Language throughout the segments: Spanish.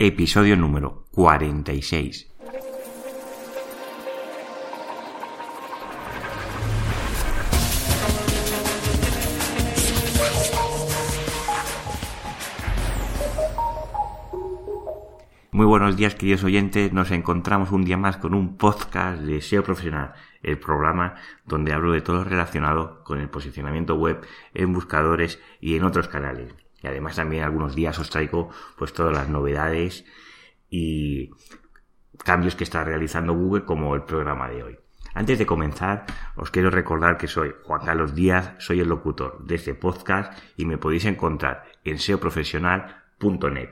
episodio número 46. Muy buenos días, queridos oyentes. Nos encontramos un día más con un podcast de SEO Profesional, el programa donde hablo de todo relacionado con el posicionamiento web en buscadores y en otros canales. Además también algunos días os traigo pues todas las novedades y cambios que está realizando Google como el programa de hoy. Antes de comenzar, os quiero recordar que soy Juan Carlos Díaz, soy el locutor de este podcast y me podéis encontrar en seoprofesional.net.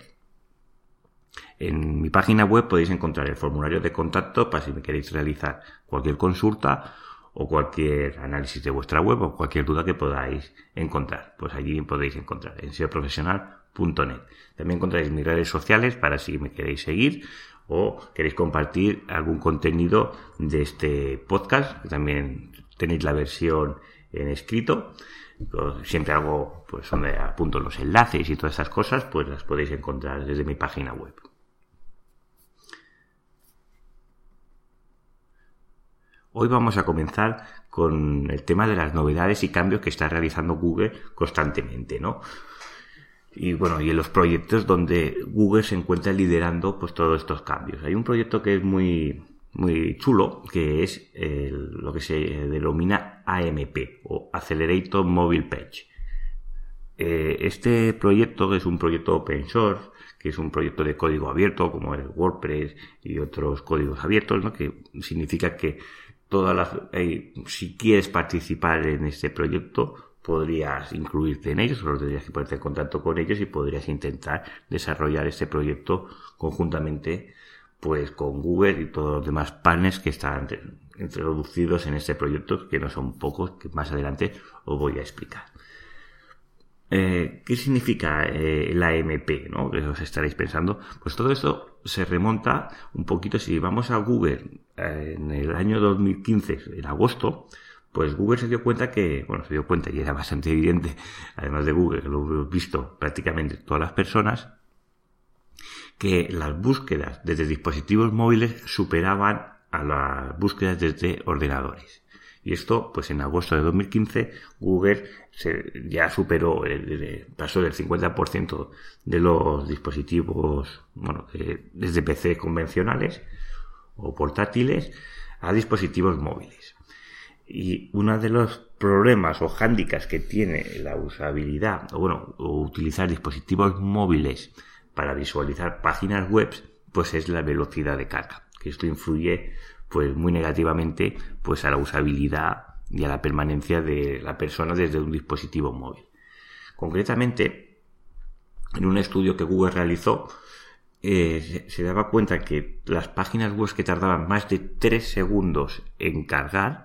En mi página web podéis encontrar el formulario de contacto para si me queréis realizar cualquier consulta o cualquier análisis de vuestra web o cualquier duda que podáis encontrar. Pues allí podéis encontrar en seoprofesional.net. También encontraréis mis redes sociales para si me queréis seguir o queréis compartir algún contenido de este podcast. También tenéis la versión en escrito. Siempre hago, pues, donde apunto los enlaces y todas esas cosas, pues las podéis encontrar desde mi página web. Hoy vamos a comenzar con el tema de las novedades y cambios que está realizando Google constantemente, ¿no? Y bueno, y en los proyectos donde Google se encuentra liderando pues todos estos cambios. Hay un proyecto que es muy, muy chulo, que es lo que se denomina AMP o Accelerator Mobile Page. Eh, este proyecto es un proyecto open source, que es un proyecto de código abierto, como el WordPress y otros códigos abiertos, ¿no? que significa que todas las, eh, si quieres participar en este proyecto, podrías incluirte en ellos, solo tendrías que ponerte en contacto con ellos y podrías intentar desarrollar este proyecto conjuntamente pues con Google y todos los demás partners que están introducidos en este proyecto, que no son pocos, que más adelante os voy a explicar. Eh, ¿Qué significa eh, la AMP? ¿no? Que os estaréis pensando. Pues todo esto se remonta un poquito. Si vamos a Google eh, en el año 2015, en agosto, pues Google se dio cuenta que, bueno, se dio cuenta y era bastante evidente, además de Google, que lo hemos visto prácticamente todas las personas, que las búsquedas desde dispositivos móviles superaban a las búsquedas desde ordenadores. Y esto, pues en agosto de 2015, Google ya superó, el, pasó del 50% de los dispositivos, bueno, desde PC convencionales o portátiles a dispositivos móviles. Y uno de los problemas o hándicaps que tiene la usabilidad, o bueno, o utilizar dispositivos móviles para visualizar páginas web, pues es la velocidad de carga. Que esto influye pues muy negativamente pues a la usabilidad y a la permanencia de la persona desde un dispositivo móvil. Concretamente, en un estudio que Google realizó, eh, se, daba cuenta que las páginas web que tardaban más de 3 segundos en cargar,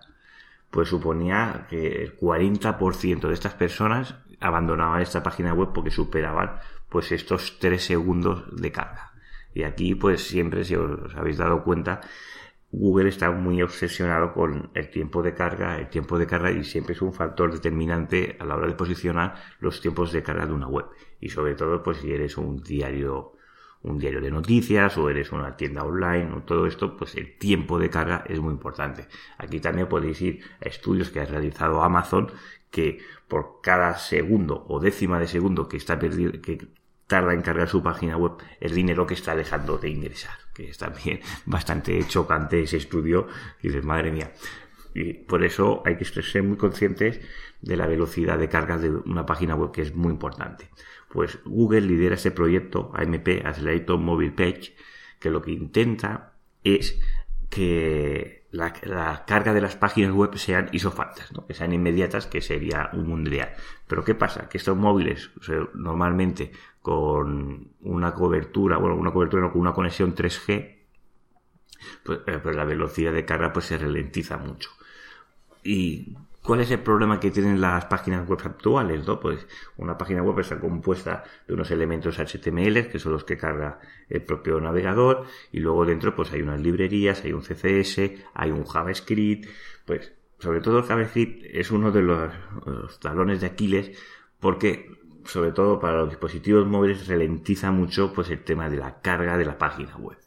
pues suponía que el 40% de estas personas abandonaban esta página web porque superaban pues estos 3 segundos de carga. Y aquí pues siempre, si os habéis dado cuenta, Google está muy obsesionado con el tiempo de carga, el tiempo de carga y siempre es un factor determinante a la hora de posicionar los tiempos de carga de una web. Y sobre todo, pues si eres un diario, un diario de noticias o eres una tienda online o todo esto, pues el tiempo de carga es muy importante. Aquí también podéis ir a estudios que ha realizado Amazon que por cada segundo o décima de segundo que está perdido, que tarda en cargar su página web el dinero que está dejando de ingresar, que es también bastante chocante ese estudio y dices, madre mía. Y por eso hay que ser muy conscientes de la velocidad de carga de una página web que es muy importante. Pues Google lidera este proyecto AMP, Accelerator Mobile Page, que lo que intenta es que la, carga de las páginas web sean isofactas, ¿no? que sean inmediatas, que sería un mundo ideal. Pero ¿qué pasa? Que estos móviles normalmente con una cobertura, bueno, una cobertura con una conexión 3G, pues, eh, la velocidad de carga pues se ralentiza mucho. ¿Y cuál es el problema que tienen las páginas web actuales? ¿no? Pues una página web está compuesta de unos elementos HTML, que son los que carga el propio navegador, y luego dentro pues hay unas librerías, hay un CSS, hay un JavaScript, pues sobre todo el JavaScript es uno de los talones de Aquiles porque sobre todo para los dispositivos móviles, ralentiza mucho pues el tema de la carga de la página web.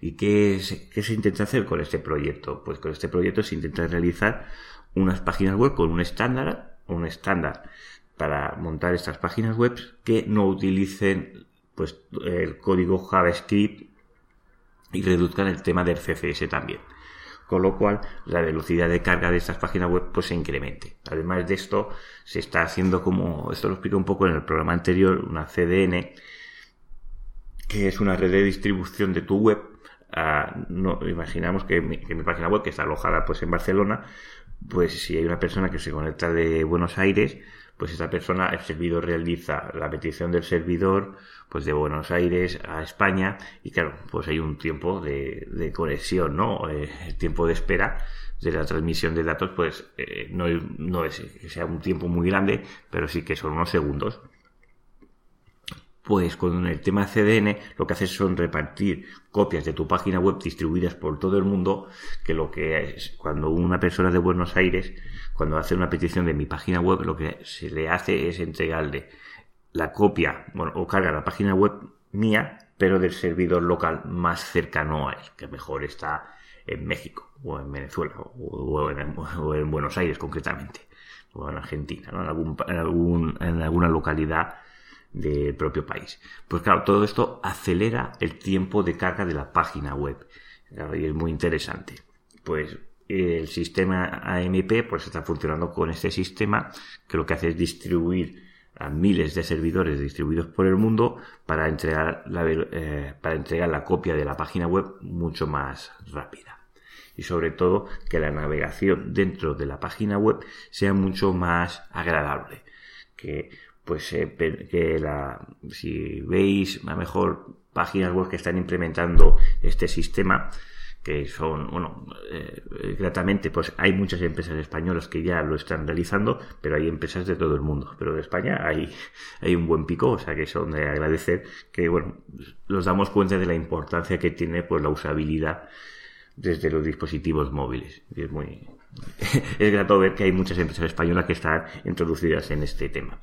¿Y qué qué se intenta hacer con este proyecto? Pues con este proyecto se intenta realizar unas páginas web con un estándar, un estándar para montar estas páginas web que no utilicen pues el código JavaScript y reduzcan el tema del CSS también. Con lo cual, la velocidad de carga de estas páginas web pues se incremente. Además de esto, se está haciendo como, esto lo explico un poco en el programa anterior, una CDN, que es una red de distribución de tu web. Ah, no, imaginamos que mi, que mi, página web, que está alojada pues en Barcelona, pues si hay una persona que se conecta de Buenos Aires, pues esa persona, el servidor realiza la petición del servidor, pues de Buenos Aires a España, y claro, pues hay un tiempo de, conexión, ¿no? Eh, el tiempo de espera de la transmisión de datos, pues eh, no es que sea un tiempo muy grande, pero sí que son unos segundos pues con el tema CDN lo que haces son repartir copias de tu página web distribuidas por todo el mundo, que lo que es cuando una persona de Buenos Aires, cuando hace una petición de mi página web, lo que se le hace es entregarle la copia, bueno, o carga la página web mía, pero del servidor local más cercano a él, que mejor está en México, o en Venezuela, o en, Buenos Aires concretamente, o en Argentina, ¿no? en, algún, en, algún, en alguna localidad del propio país. Pues claro, todo esto acelera el tiempo de carga de la página web. y es muy interesante. Pues el sistema AMP pues está funcionando con este sistema que lo que hace es distribuir a miles de servidores distribuidos por el mundo para entregar la, eh, para entregar la copia de la página web mucho más rápida y sobre todo que la navegación dentro de la página web sea mucho más agradable que pues eh, que la, si veis a mejor páginas web que están implementando este sistema, que son, bueno, eh, gratamente, pues hay muchas empresas españolas que ya lo están realizando, pero hay empresas de todo el mundo. Pero de España hay, hay un buen pico, o sea que son de agradecer que, bueno, nos damos cuenta de la importancia que tiene pues la usabilidad desde los dispositivos móviles. Y es muy, es grato ver que hay muchas empresas españolas que están introducidas en este tema.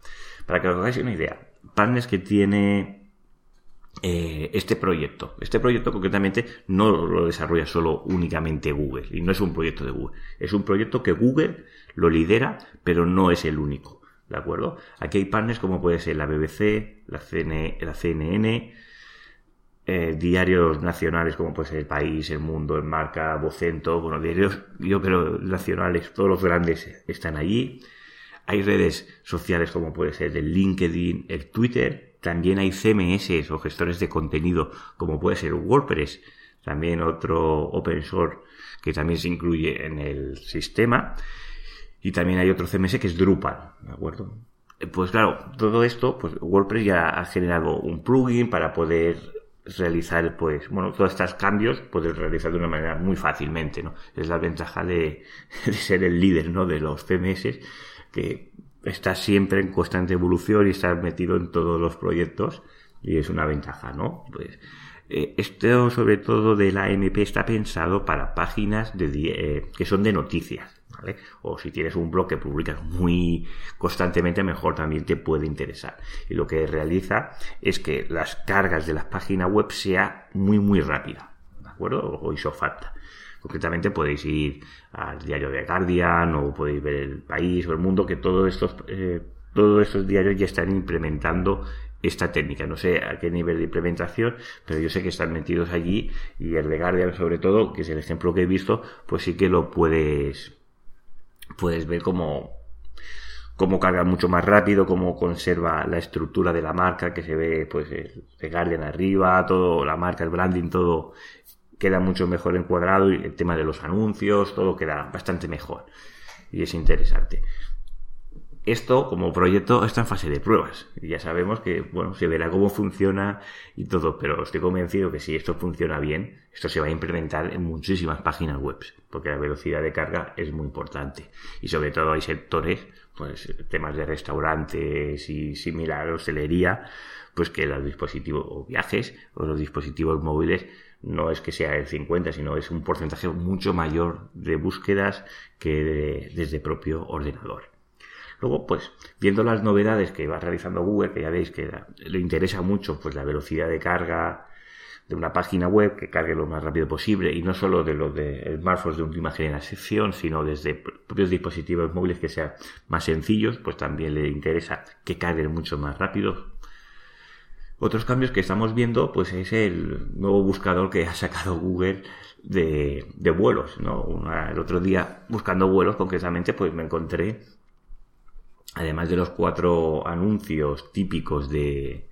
Para que os hagáis una idea, partners que tiene eh, este proyecto. Este proyecto concretamente no lo desarrolla solo únicamente Google y no es un proyecto de Google. Es un proyecto que Google lo lidera, pero no es el único. ¿De acuerdo? Aquí hay partners como puede ser la BBC, la, la CNN, eh, diarios nacionales como puede ser El País, El Mundo, El Marca, Vocento, bueno, diarios yo creo nacionales, todos los grandes están allí. Hay redes sociales como puede ser el LinkedIn, el Twitter, también hay CMS o gestores de contenido como puede ser WordPress, también otro open source que también se incluye en el sistema y también hay otro CMS que es Drupal, ¿de acuerdo? Pues claro, todo esto, pues WordPress ya ha generado un plugin para poder realizar, pues, bueno, todos estos cambios, poder realizar de una manera muy fácilmente, ¿no? Es la ventaja de, de ser el líder, ¿no? De los CMS que está siempre en constante evolución y está metido en todos los proyectos y es una ventaja, ¿no? Pues eh, esto sobre todo de la MP está pensado para páginas de, eh, que son de noticias, ¿vale? O si tienes un blog que publicas muy constantemente, mejor también te puede interesar. Y lo que realiza es que las cargas de la página web sea muy muy rápida, ¿de acuerdo? O hizo falta. Concretamente podéis ir al diario de Guardian o podéis ver el país o el mundo, que todos estos, eh, todos estos diarios ya están implementando esta técnica. No sé a qué nivel de implementación, pero yo sé que están metidos allí y el de Guardian sobre todo, que es el ejemplo que he visto, pues sí que lo puedes, puedes ver como cómo carga mucho más rápido, cómo conserva la estructura de la marca, que se ve pues el de Guardian arriba, todo, la marca, el branding, todo queda mucho mejor encuadrado y el tema de los anuncios, todo queda bastante mejor. Y es interesante. Esto, como proyecto, está en fase de pruebas. Y ya sabemos que, bueno, se verá cómo funciona y todo, pero estoy convencido que si esto funciona bien, esto se va a implementar en muchísimas páginas web, porque la velocidad de carga es muy importante. Y sobre todo hay sectores, pues, temas de restaurantes y similar, hostelería, pues que los dispositivos o viajes o los dispositivos móviles no es que sea el 50, sino es un porcentaje mucho mayor de búsquedas que desde propio ordenador. Luego, pues, viendo las novedades que va realizando Google, que ya veis que le interesa mucho, pues la velocidad de carga de una página web que cargue lo más rápido posible y no solo de los de smartphones de última generación, sino desde propios dispositivos móviles que sean más sencillos, pues también le interesa que carguen mucho más rápido. Otros cambios que estamos viendo, pues es el nuevo buscador que ha sacado Google de, vuelos, ¿no? el otro día buscando vuelos concretamente, pues me encontré, además de los cuatro anuncios típicos de,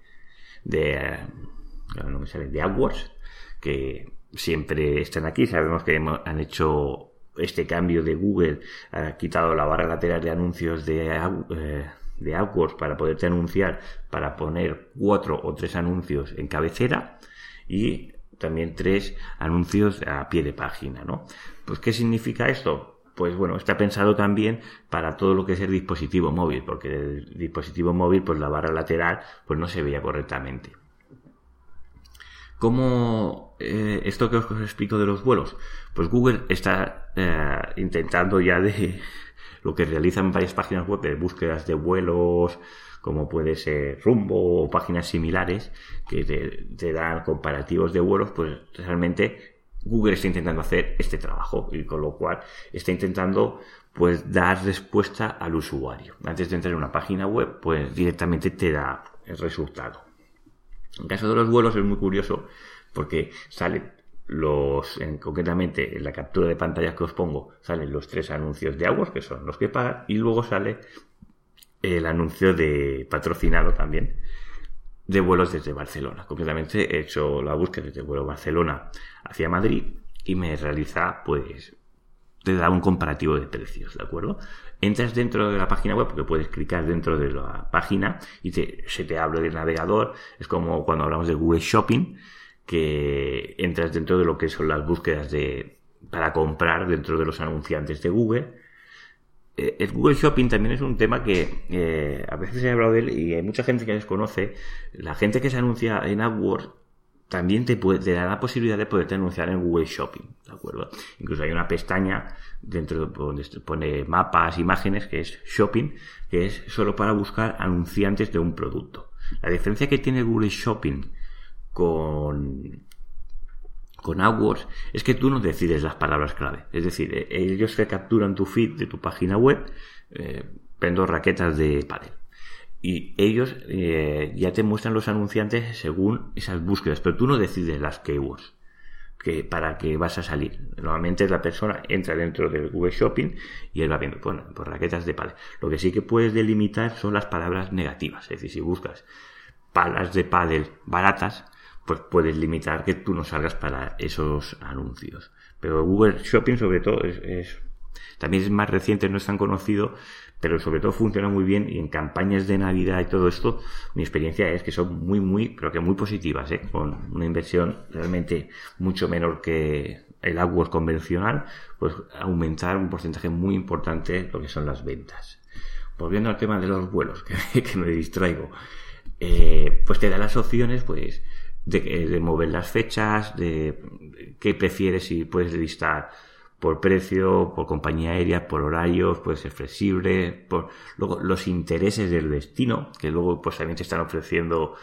de no me sale, de AdWords, que siempre están aquí. Sabemos que han hecho este cambio de Google, ha quitado la barra lateral de anuncios de, eh, de AdWords para poderte anunciar, para poner cuatro o tres anuncios en cabecera y también tres anuncios a pie de página, ¿no? Pues, ¿qué significa esto? Pues bueno, está pensado también para todo lo que es el dispositivo móvil, porque el dispositivo móvil, pues la barra lateral, pues no se veía correctamente. ¿Cómo eh, esto que os explico de los vuelos? Pues Google está eh, intentando ya de lo que realizan varias páginas web de búsquedas de vuelos, como puede ser Rumbo o páginas similares que te, dan comparativos de vuelos, pues realmente Google está intentando hacer este trabajo y con lo cual está intentando pues dar respuesta al usuario. Antes de entrar en una página web, pues directamente te da el resultado. En caso de los vuelos es muy curioso porque salen los, concretamente en la captura de pantalla que os pongo, salen los tres anuncios de aguas, que son los que pagan, y luego sale el anuncio de patrocinado también de vuelos desde Barcelona. Concretamente he hecho la búsqueda desde vuelo Barcelona hacia Madrid y me realiza pues te da un comparativo de precios, ¿de acuerdo? Entras dentro de la página web porque puedes clicar dentro de la página y se te abre el navegador. Es como cuando hablamos de Google Shopping, que entras dentro de lo que son las búsquedas de, para comprar dentro de los anunciantes de Google. Eh, el Google Shopping también es un tema que eh, a veces he hablado de él y hay mucha gente que desconoce. La gente que se anuncia en AdWords también te, puede, te da la posibilidad de poderte anunciar en Google Shopping, ¿de acuerdo? Incluso hay una pestaña dentro donde pone mapas, imágenes, que es Shopping, que es solo para buscar anunciantes de un producto. La diferencia que tiene Google Shopping con, con AdWords es que tú no decides las palabras clave. Es decir, eh, ellos te capturan tu feed de tu página web, eh, vendo raquetas de pádel y ellos eh, ya te muestran los anunciantes según esas búsquedas, pero tú no decides las keywords que para que vas a salir. Normalmente la persona entra dentro del Google Shopping y él va viendo, bueno, por raquetas de pádel. Lo que sí que puedes delimitar son las palabras negativas, es decir, si buscas palas de pádel baratas, pues puedes limitar que tú no salgas para esos anuncios. Pero Google Shopping sobre todo es también es más reciente, no es tan conocido, pero sobre todo funciona muy bien y en campañas de Navidad y todo esto, mi experiencia es que son muy, muy, pero que muy positivas, ¿eh? con una inversión realmente mucho menor que el AdWords convencional, pues aumentar un porcentaje muy importante lo que son las ventas. Volviendo al tema de los vuelos, que, me distraigo, eh, pues te da las opciones, pues, de, de mover las fechas, de qué prefieres si puedes listar por precio, por compañía aérea, por horarios, puede ser flexible, por luego los intereses del destino, que luego pues también te están ofreciendo,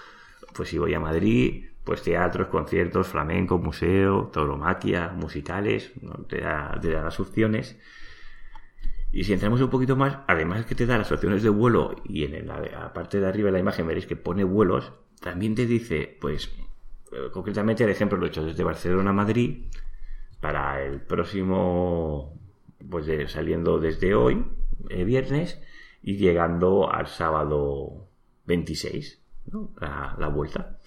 pues si voy a Madrid, pues teatros, conciertos, flamenco, museo, tauromaquia, musicales, te, da, te da las opciones. Y si entramos un poquito más, además que te da las opciones de vuelo y en la parte de arriba de la imagen veréis que pone vuelos, también te dice, pues, eh, concretamente el ejemplo lo he hecho desde Barcelona a Madrid, para el próximo, pues saliendo desde hoy, eh, viernes, y llegando al sábado 26, ¿no? la, la vuelta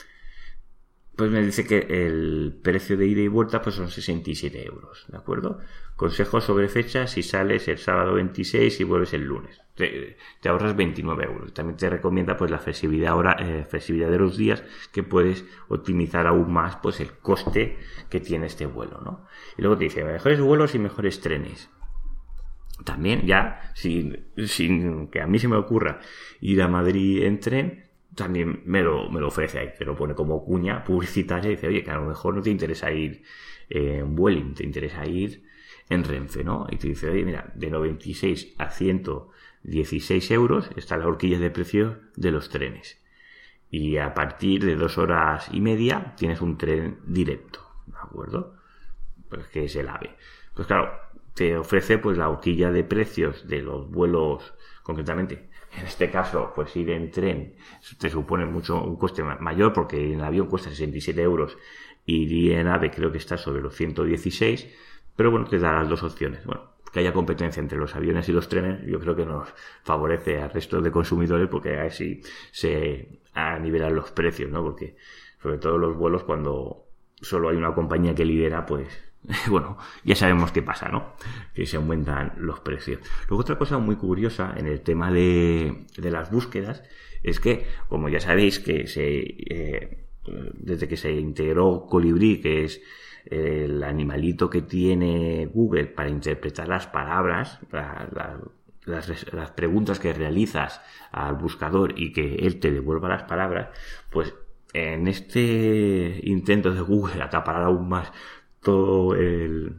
pues me dice que el precio de ida y vuelta pues son 67 euros, ¿de acuerdo? Consejos sobre fechas, si sales el sábado 26 y vuelves el lunes. Te, ahorras 29 euros. También te recomienda pues la flexibilidad, ahora, eh, flexibilidad de los días que puedes optimizar aún más pues el coste que tiene este vuelo, ¿no? Y luego te dice mejores vuelos y mejores trenes. También ya, sin, sin que a mí se me ocurra ir a Madrid en tren, también me lo, me lo ofrece ahí, te lo pone como cuña publicitaria y dice, oye, que a lo mejor no te interesa ir en Vueling, te interesa ir en Renfe, ¿no? Y te dice, oye, mira, de 96 a 100 16 euros está la horquilla de precio de los trenes. Y a partir de dos horas y media tienes un tren directo, ¿de acuerdo? Pues que es el AVE. Pues claro, te ofrece pues la horquilla de precios de los vuelos, concretamente. En este caso, pues ir en tren te supone mucho un coste mayor porque en avión cuesta 67 euros y en AVE creo que está sobre los 116, pero bueno, te da las dos opciones. Bueno, que haya competencia entre los aviones y los trenes, yo creo que nos favorece al resto de consumidores porque así se nivelan los precios, ¿no? Porque sobre todo los vuelos cuando solo hay una compañía que lidera, pues bueno, ya sabemos qué pasa, ¿no? Que se aumentan los precios. Luego otra cosa muy curiosa en el tema de, las búsquedas es que, como ya sabéis, que se eh, desde que se integró Colibri, que es el animalito que tiene Google para interpretar las palabras, las, las, preguntas que realizas al buscador y que él te devuelva las palabras, pues en este intento de Google acaparar aún más todo el,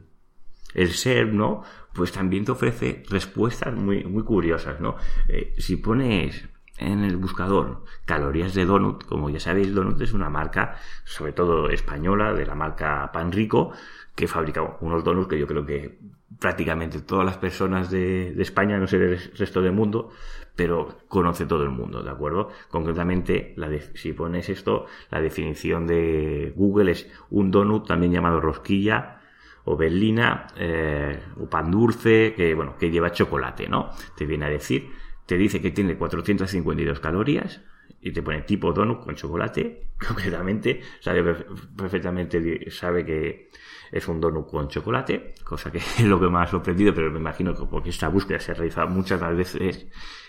el ser, ¿no? Pues también te ofrece respuestas muy, muy curiosas, ¿no? Eh, si pones en el buscador calorías de donut, como ya sabéis, donut es una marca, sobre todo española, de la marca Pan Rico, que fabrica unos donuts que yo creo que prácticamente todas las personas de, España, no sé del resto del mundo, pero conoce todo el mundo, ¿de acuerdo? Concretamente, la si pones esto, la definición de Google es un donut también llamado rosquilla o berlina eh, o pan dulce que, bueno, que lleva chocolate, ¿no? Te viene a decir te dice que tiene 452 calorías y te pone tipo donut con chocolate, concretamente, sabe perfectamente, sabe que es un donut con chocolate, cosa que es lo que me ha sorprendido, pero me imagino que porque esta búsqueda se ha realizado muchas veces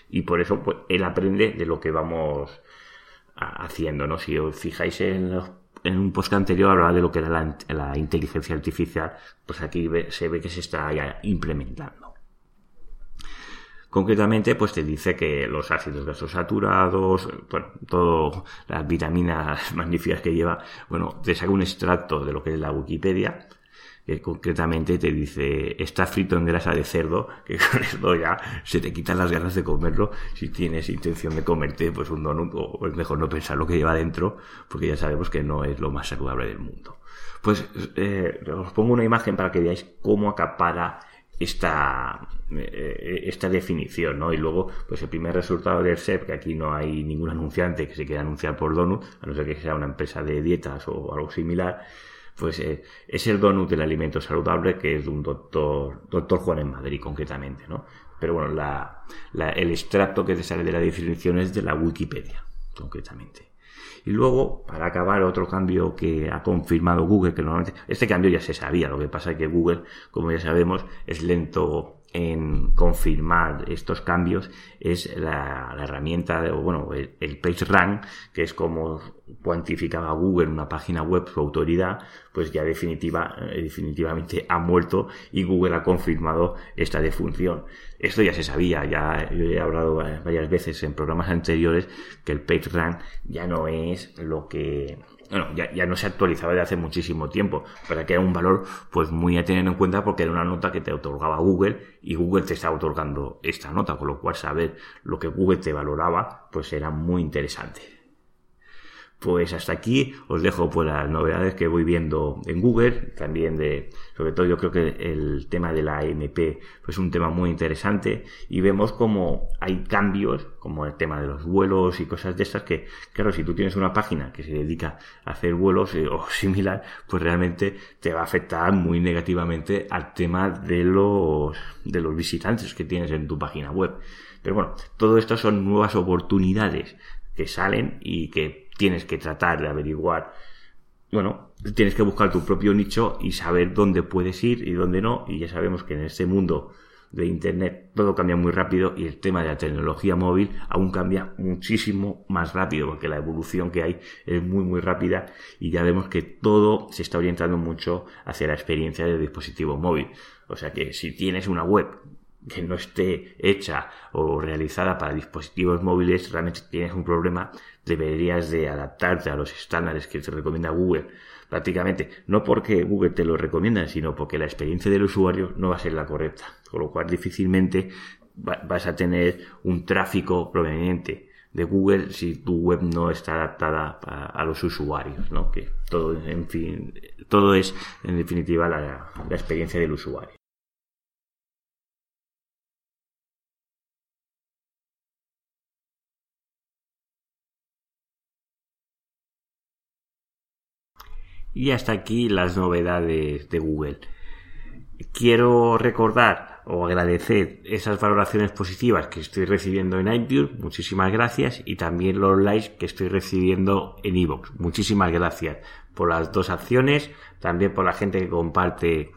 y por eso pues, él aprende de lo que vamos haciendo, ¿no? Si os fijáis en en un post anterior hablaba de lo que era la, la inteligencia artificial, pues aquí se ve que se está ya implementando. Concretamente, pues te dice que los ácidos grasos saturados, bueno, todo las vitaminas magníficas que lleva, bueno, te saca un extracto de lo que es la Wikipedia, que concretamente te dice está frito en grasa de cerdo, que con esto ya se te quitan las ganas de comerlo si tienes intención de comerte pues un donut o es mejor no pensar lo que lleva dentro porque ya sabemos que no es lo más saludable del mundo. Pues eh, os pongo una imagen para que veáis cómo acapara esta, esta definición, ¿no? Y luego, pues el primer resultado del SEP, que aquí no hay ningún anunciante que se quiera anunciar por Donut, a no ser que sea una empresa de dietas o algo similar, pues eh, es el Donut del alimento saludable, que es de un doctor, doctor Juan en Madrid, concretamente, ¿no? Pero bueno, la, el extracto que te sale de la definición es de la Wikipedia, concretamente. Y luego, para acabar, otro cambio que ha confirmado Google, que normalmente, este cambio ya se sabía, lo que pasa es que Google, como ya sabemos, es lento en confirmar estos cambios es la, herramienta, o bueno, el, el PageRank, que es como cuantificaba Google en una página web su autoridad, pues ya definitiva, eh, definitivamente ha muerto y Google ha confirmado esta defunción. Esto ya se sabía, ya yo he hablado varias veces en programas anteriores que el PageRank ya no es lo que bueno, ya, ya, no se actualizaba de hace muchísimo tiempo, pero que era un valor pues muy a tener en cuenta porque era una nota que te otorgaba Google y Google te estaba otorgando esta nota, con lo cual saber lo que Google te valoraba pues era muy interesante. Pues hasta aquí os dejo pues las novedades que voy viendo en Google, también de, sobre todo yo creo que el tema de la AMP pues es un tema muy interesante y vemos como hay cambios, como el tema de los vuelos y cosas de estas que, claro, si tú tienes una página que se dedica a hacer vuelos eh, o similar, pues realmente te va a afectar muy negativamente al tema de los, de los visitantes que tienes en tu página web. Pero bueno, todo esto son nuevas oportunidades que salen y que tienes que tratar de averiguar, bueno, tienes que buscar tu propio nicho y saber dónde puedes ir y dónde no. Y ya sabemos que en este mundo de Internet todo cambia muy rápido y el tema de la tecnología móvil aún cambia muchísimo más rápido porque la evolución que hay es muy muy rápida y ya vemos que todo se está orientando mucho hacia la experiencia del dispositivo móvil. O sea que si tienes una web que no esté hecha o realizada para dispositivos móviles, realmente tienes un problema, deberías de adaptarte a los estándares que te recomienda Google. Prácticamente, no porque Google te lo recomienda, sino porque la experiencia del usuario no va a ser la correcta. Con lo cual, difícilmente vas a tener un tráfico proveniente de Google si tu web no está adaptada a, los usuarios, ¿no? Que todo, en fin, todo es, en definitiva, la experiencia del usuario. Y hasta aquí las novedades de Google. Quiero recordar o agradecer esas valoraciones positivas que estoy recibiendo en iTunes, muchísimas gracias, y también los likes que estoy recibiendo en iVoox, muchísimas gracias por las dos acciones, también por la gente que comparte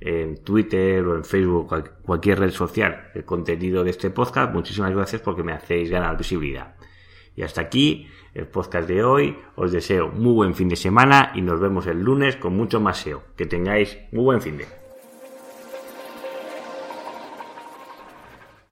en Twitter o en Facebook, cualquier red social, el contenido de este podcast, muchísimas gracias porque me hacéis ganar visibilidad. Y hasta aquí el podcast de hoy. Os deseo muy buen fin de semana y nos vemos el lunes con mucho más SEO. Que tengáis muy buen fin de